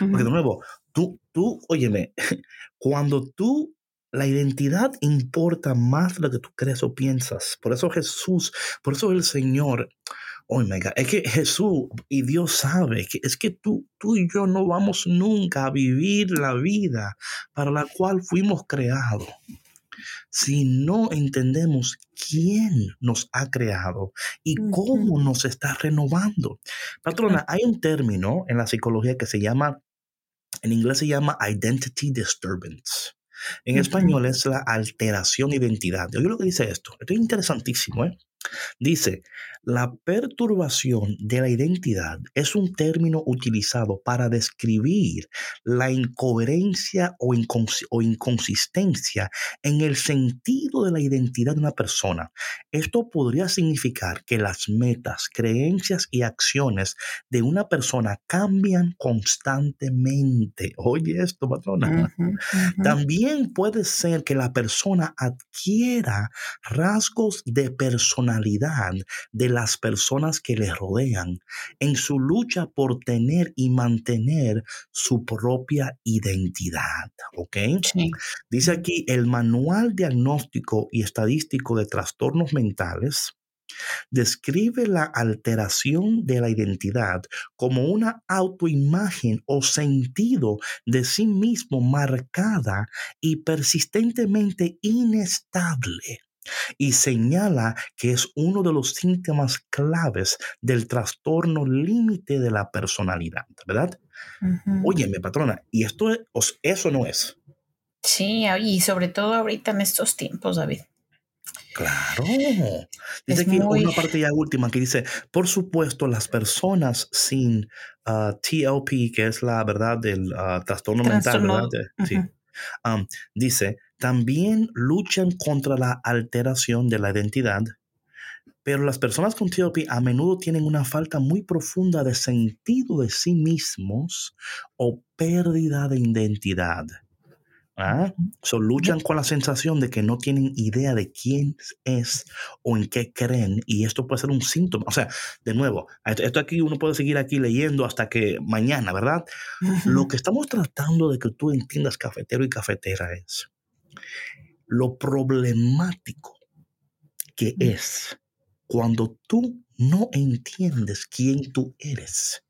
Porque de nuevo, tú, tú, óyeme, [laughs] cuando tú, la identidad importa más de lo que tú crees o piensas. Por eso Jesús, por eso el Señor, oh my God, es que Jesús y Dios sabe que es que tú, tú y yo no vamos nunca a vivir la vida para la cual fuimos creados si no entendemos quién nos ha creado y cómo nos está renovando. Patrona, hay un término en la psicología que se llama, en inglés se llama identity disturbance. En español es la alteración de identidad. Oye lo que dice esto. Esto es interesantísimo. ¿eh? Dice, la perturbación de la identidad es un término utilizado para describir la incoherencia o, inconsistencia en el sentido de la identidad de una persona. Esto podría significar que las metas, creencias y acciones de una persona cambian constantemente. Oye esto, patrona. También puede ser que la persona adquiera rasgos de personalidad de las personas que le rodean en su lucha por tener y mantener su propia identidad. ¿Ok? Dice aquí el manual diagnóstico y estadístico de trastornos mentales describe la alteración de la identidad como una autoimagen o sentido de sí mismo marcada y persistentemente inestable y señala que es uno de los síntomas claves del trastorno límite de la personalidad, ¿verdad? Óyeme, patrona, y esto es, eso no es. Sí, y sobre todo ahorita en estos tiempos, David. Claro. Dice aquí una parte ya última que dice, por supuesto, las personas sin ah, TLP, que es la verdad del ah, trastorno, mental, ¿verdad? Sí. dice, también luchan contra la alteración de la identidad, Pero las personas con TLP a menudo tienen una falta muy profunda de sentido de sí mismos o pérdida de identidad. ¿Ah? So, luchan con la sensación de que no tienen idea de quién es o en qué creen y esto puede ser un síntoma. O sea, de nuevo, esto aquí uno puede seguir aquí leyendo hasta que mañana, ¿verdad? Lo que estamos tratando de que tú entiendas cafetero y cafetera es lo problemático que es cuando tú no entiendes quién tú eres.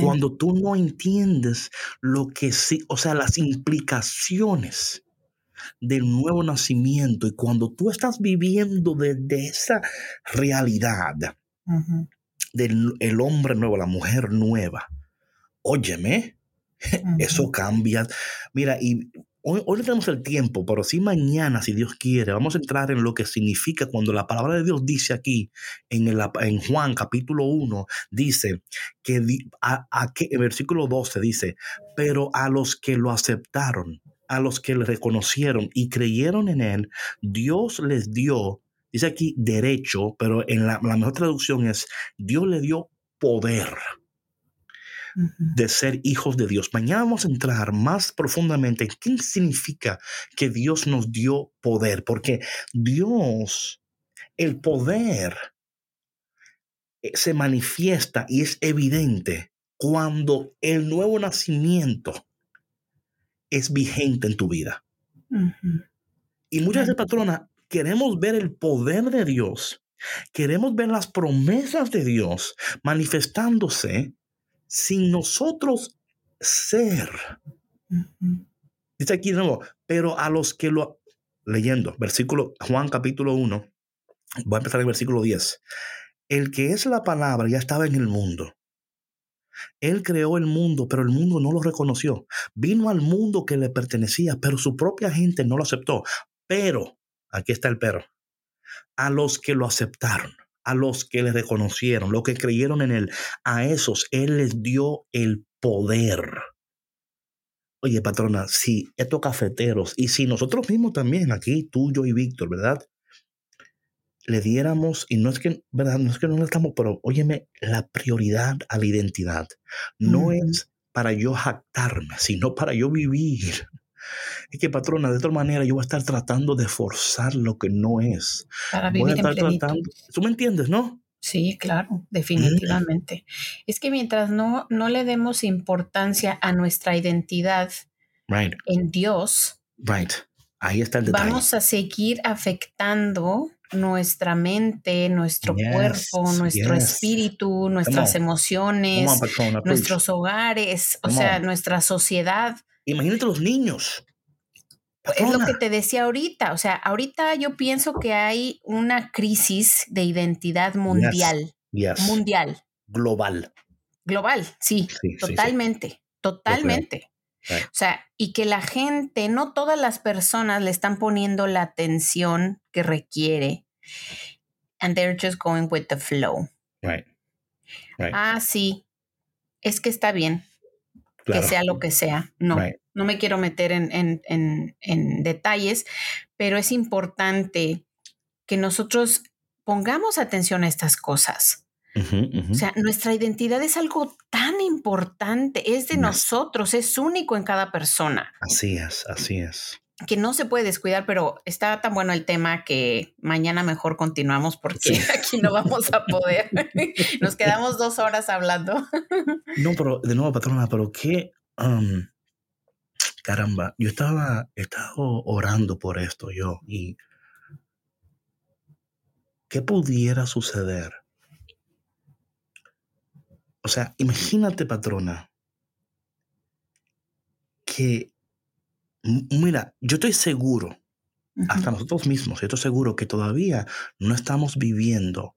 Cuando tú no entiendes lo que sí, o sea, las implicaciones del nuevo nacimiento y cuando tú estás viviendo desde esa realidad del el hombre nuevo, la mujer nueva, óyeme, [laughs] eso cambia. Mira, y Hoy, tenemos el tiempo, pero sí mañana, si Dios quiere, vamos a entrar en lo que significa cuando la palabra de Dios dice aquí en, el, en Juan capítulo 1, dice que a, el versículo 12 dice, pero a los que lo aceptaron, a los que le reconocieron y creyeron en él, Dios les dio, dice aquí derecho, pero en la, la mejor traducción es, Dios le dio poder de ser hijos de Dios. Mañana vamos a entrar más profundamente en qué significa que Dios nos dio poder, porque Dios, el poder eh, se manifiesta y es evidente cuando el nuevo nacimiento es vigente en tu vida. Y muchas veces, patrona, queremos ver el poder de Dios, queremos ver las promesas de Dios manifestándose sin nosotros ser. Dice aquí de nuevo, pero a los que lo... Leyendo, versículo Juan capítulo 1, voy a empezar el versículo 10. El que es la palabra ya estaba en el mundo. Él creó el mundo, pero el mundo no lo reconoció. Vino al mundo que le pertenecía, pero su propia gente no lo aceptó. Pero, aquí está el pero, a los que lo aceptaron, a los que le reconocieron, los que creyeron en él, a esos él les dio el poder. Oye, patrona, si estos cafeteros y si nosotros mismos también, aquí, tú, yo y Víctor, ¿verdad? Le diéramos, y no es que, ¿verdad? No es que no le estamos, pero óyeme, la prioridad a la identidad no es para yo jactarme, sino para yo vivir es que, patrona, de otra manera yo voy a estar tratando de forzar lo que no es. Para vivir en tratando. ¿Tú me entiendes, no? Sí, claro, definitivamente. Es que mientras no, no le demos importancia a nuestra identidad en Dios, right. Ahí está el detalle. vamos a seguir afectando nuestra mente, nuestro cuerpo, nuestro espíritu, nuestras emociones, nuestros hogares, o sea, nuestra sociedad. Imagínate los niños. Es lo que te decía ahorita. O sea, ahorita yo pienso que hay una crisis de identidad mundial. Mundial. Global. Global, sí, totalmente, totalmente. O sea, y que la gente, no todas las personas le están poniendo la atención que requiere. And they're just going with the flow. Right. Ah, sí. Es que está bien que sea lo que sea. No, no me quiero meter en, detalles, pero es importante que nosotros pongamos atención a estas cosas. O sea, nuestra identidad es algo tan importante, es de nosotros, es único en cada persona. Así es, así es que no se puede descuidar, pero está tan bueno el tema que mañana mejor continuamos porque [laughs] aquí no vamos a poder. [laughs] Nos quedamos dos horas hablando. [laughs] No, pero de nuevo, patrona, pero qué, um, caramba, yo estaba, estaba orando por esto yo y ¿qué pudiera suceder? O sea, imagínate, patrona, que Mira, yo estoy seguro, hasta nosotros mismos, yo estoy seguro que todavía no estamos viviendo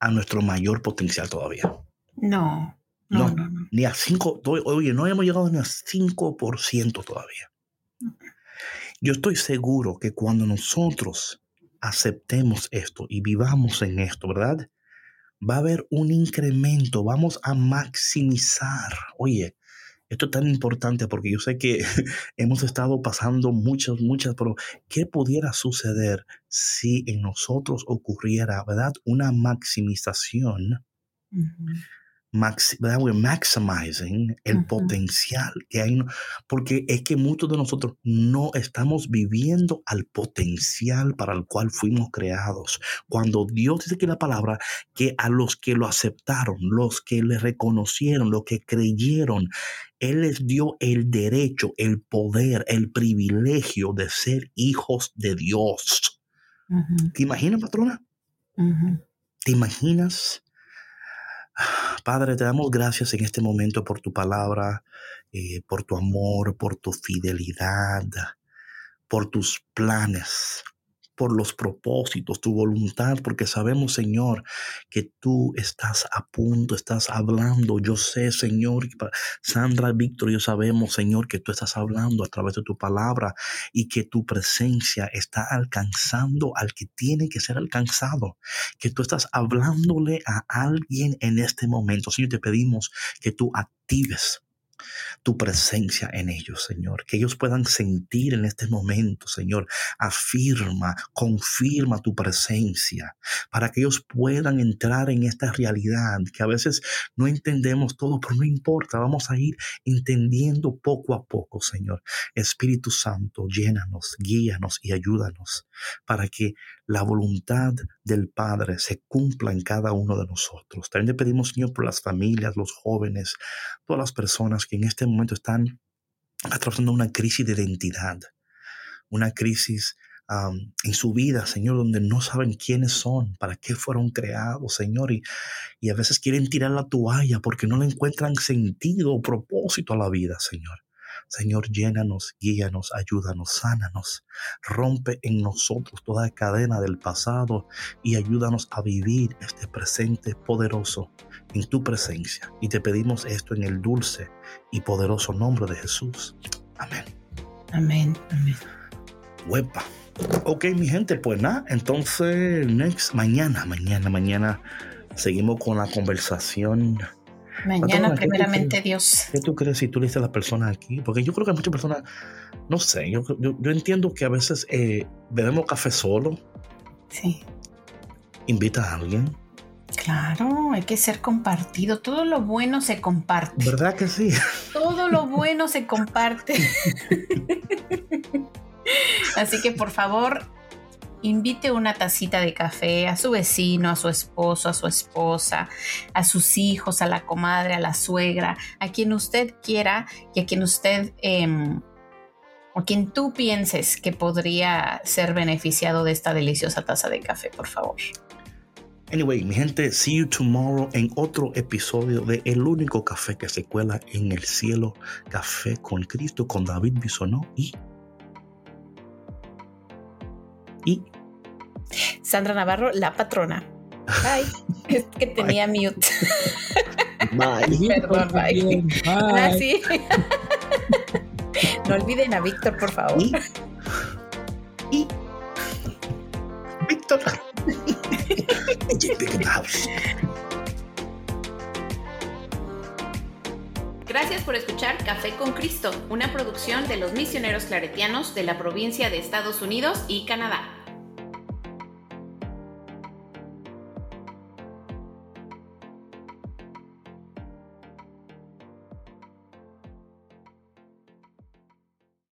a nuestro mayor potencial todavía. No, no, no. Ni a 5, oye, no hemos llegado ni a 5% todavía. Yo estoy seguro que cuando nosotros aceptemos esto y vivamos en esto, ¿verdad? Va a haber un incremento, vamos a maximizar, oye, Esto es tan importante porque yo sé que [laughs] hemos estado pasando muchas, muchas, pero ¿qué pudiera suceder si en nosotros ocurriera, verdad, una maximización? Max, maximizing el potencial que hay, porque es que muchos de nosotros no estamos viviendo al potencial para el cual fuimos creados. Cuando Dios dice que la palabra, que a los que lo aceptaron, los que le reconocieron, los que creyeron, Él les dio el derecho, el poder, el privilegio de ser hijos de Dios. ¿Te imaginas, patrona? ¿Te imaginas? Padre, te damos gracias en este momento por tu palabra, eh, por tu amor, por tu fidelidad, por tus planes por los propósitos, tu voluntad, porque sabemos, Señor, que tú estás a punto, estás hablando. Yo sé, Señor, Sandra, Víctor, yo sabemos, Señor, que tú estás hablando a través de tu palabra y que tu presencia está alcanzando al que tiene que ser alcanzado, que tú estás hablándole a alguien en este momento. Señor, te pedimos que tú actives tu presencia en ellos, Señor. Que ellos puedan sentir en este momento, Señor. Afirma, confirma tu presencia para que ellos puedan entrar en esta realidad que a veces no entendemos todo, pero no importa. Vamos a ir entendiendo poco a poco, Señor. Espíritu Santo, llénanos, guíanos y ayúdanos para que la voluntad del Padre se cumpla en cada uno de nosotros. También le pedimos, Señor, por las familias, los jóvenes, todas las personas que en este momento están atravesando una crisis de identidad, una crisis en su vida, Señor, donde no saben quiénes son, para qué fueron creados, Señor, y, y a veces quieren tirar la toalla porque no le encuentran sentido o propósito a la vida, Señor. Señor, llénanos, guíanos, ayúdanos, sánanos. Rompe en nosotros toda cadena del pasado y ayúdanos a vivir este presente poderoso en tu presencia. Y te pedimos esto en el dulce y poderoso nombre de Jesús. Amén. Amén. Amén. Huepa. Ok, mi gente, pues nada, entonces, next, mañana, mañana, mañana, seguimos con la conversación Mañana, primeramente Dios. ¿Qué tú crees si tú le dices a las personas aquí? Porque yo creo que muchas personas, no sé, yo, yo, entiendo que a veces eh, bebemos café solo. Sí. Invita a alguien. Claro, hay que ser compartido. Todo lo bueno se comparte. ¿Verdad que sí? Todo lo [laughs] bueno se comparte. [laughs] Así que por favor, invite una tacita de café a su vecino, a su esposo, a su esposa, a sus hijos, a la comadre, a la suegra, a quien usted quiera y a quien usted... O quien tú pienses que podría ser beneficiado de esta deliciosa taza de café, por favor. Anyway, mi gente, see you tomorrow en otro episodio de El único café que se cuela en el cielo, Café con Cristo, con David Bisonó y y Sandra Navarro, la patrona. Ay, [laughs] es que tenía mute. Bye. [laughs] Perdón, bye. Ah, [laughs] no olviden a Víctor, por favor. Y, y Víctor. Gracias por escuchar Café con Cristo, una producción de los misioneros claretianos de la provincia de Estados Unidos y Canadá.